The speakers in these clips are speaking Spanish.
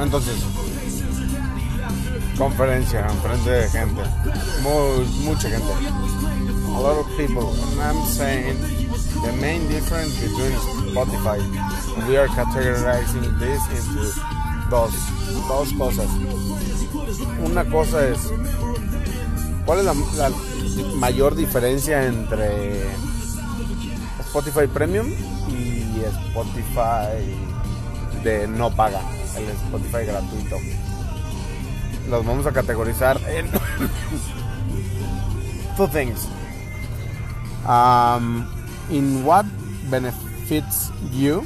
Entonces, conferencia enfrente de gente, muy, mucha gente, a lot of people, I'm saying the main difference between Spotify, we are categorizing this into dos, dos cosas. Una cosa es, ¿cuál es la, la mayor diferencia entre Spotify Premium y Spotify de no paga, el Spotify gratuito? Los vamos a categorizar en two things. Um, in what benefits you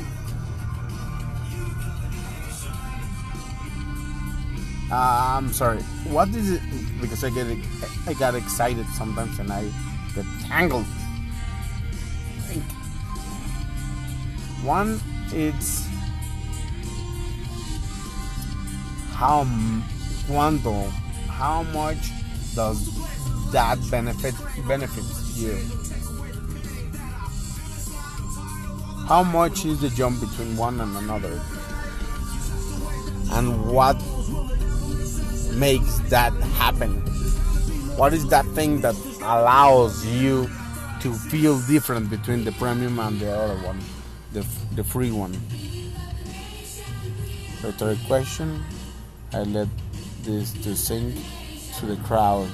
Uh, I'm sorry. What is it? Because I get I got excited sometimes and I get tangled. One, it's how cuánto, how much does that benefit benefits you? How much is the jump between one and another? And what makes that happen? What is that thing that allows you to feel different between the premium and the other one, the, the free one? Rhetoric question. I let this to sink to the crowd.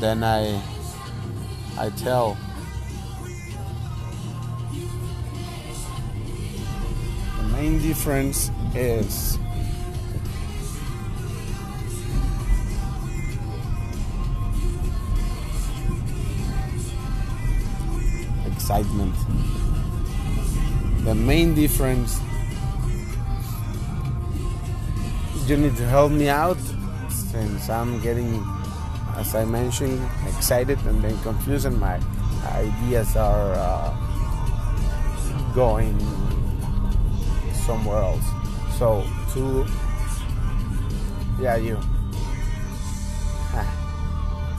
Then I I tell the main difference is excitement. The main difference you need to help me out since I'm getting, as I mentioned, excited and then confused, and my ideas are uh, going somewhere else. So, to yeah, you.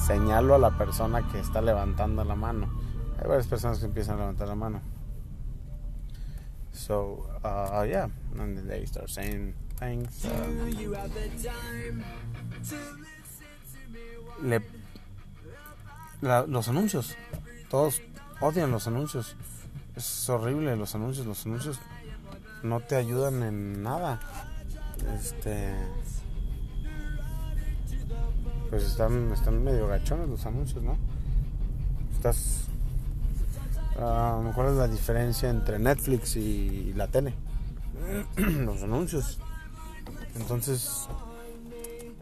Señalo a la persona que está levantando la mano. Hay varias personas que empiezan a levantar la mano. So, uh, yeah, and they start saying le, la- los anuncios. Todos odian los anuncios. Es horrible los anuncios. Los anuncios no te ayudan en nada. Este. Pues están, están medio gachones los anuncios, ¿no? Estás Ah, ¿Cuál es la diferencia entre Netflix y la tele? los anuncios. Entonces,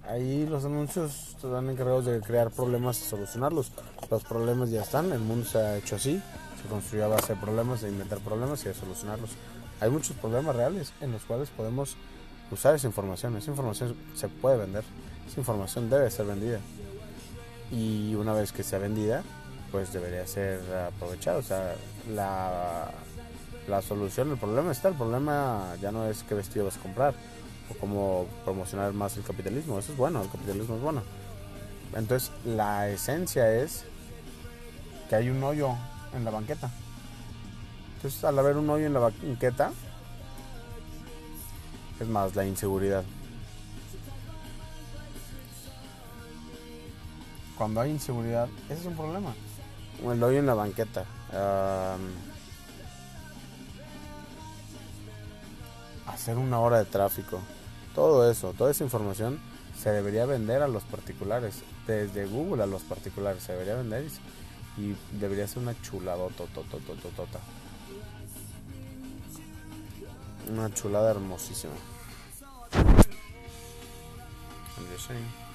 ahí los anuncios están encargados de crear problemas y solucionarlos. Los problemas ya están, el mundo se ha hecho así. Se construyó a base de problemas, de inventar problemas y de solucionarlos. Hay muchos problemas reales en los cuales podemos usar esa información. Esa información se puede vender. Esa información debe ser vendida. Y una vez que sea vendida, pues debería ser aprovechado. O sea, la, la solución, el problema está. El problema ya no es qué vestido vas a comprar o cómo promocionar más el capitalismo. Eso es bueno, el capitalismo es bueno. Entonces, la esencia es que hay un hoyo en la banqueta. Entonces, al haber un hoyo en la banqueta, es más la inseguridad. Cuando hay inseguridad, ese es un problema. El hoyo en la banqueta. Um, hacer una hora de tráfico. Todo eso, toda esa información se debería vender a los particulares. Desde Google a los particulares se debería vender y, debería ser una chulada tototototota. Una chulada hermosísima. I'm just saying.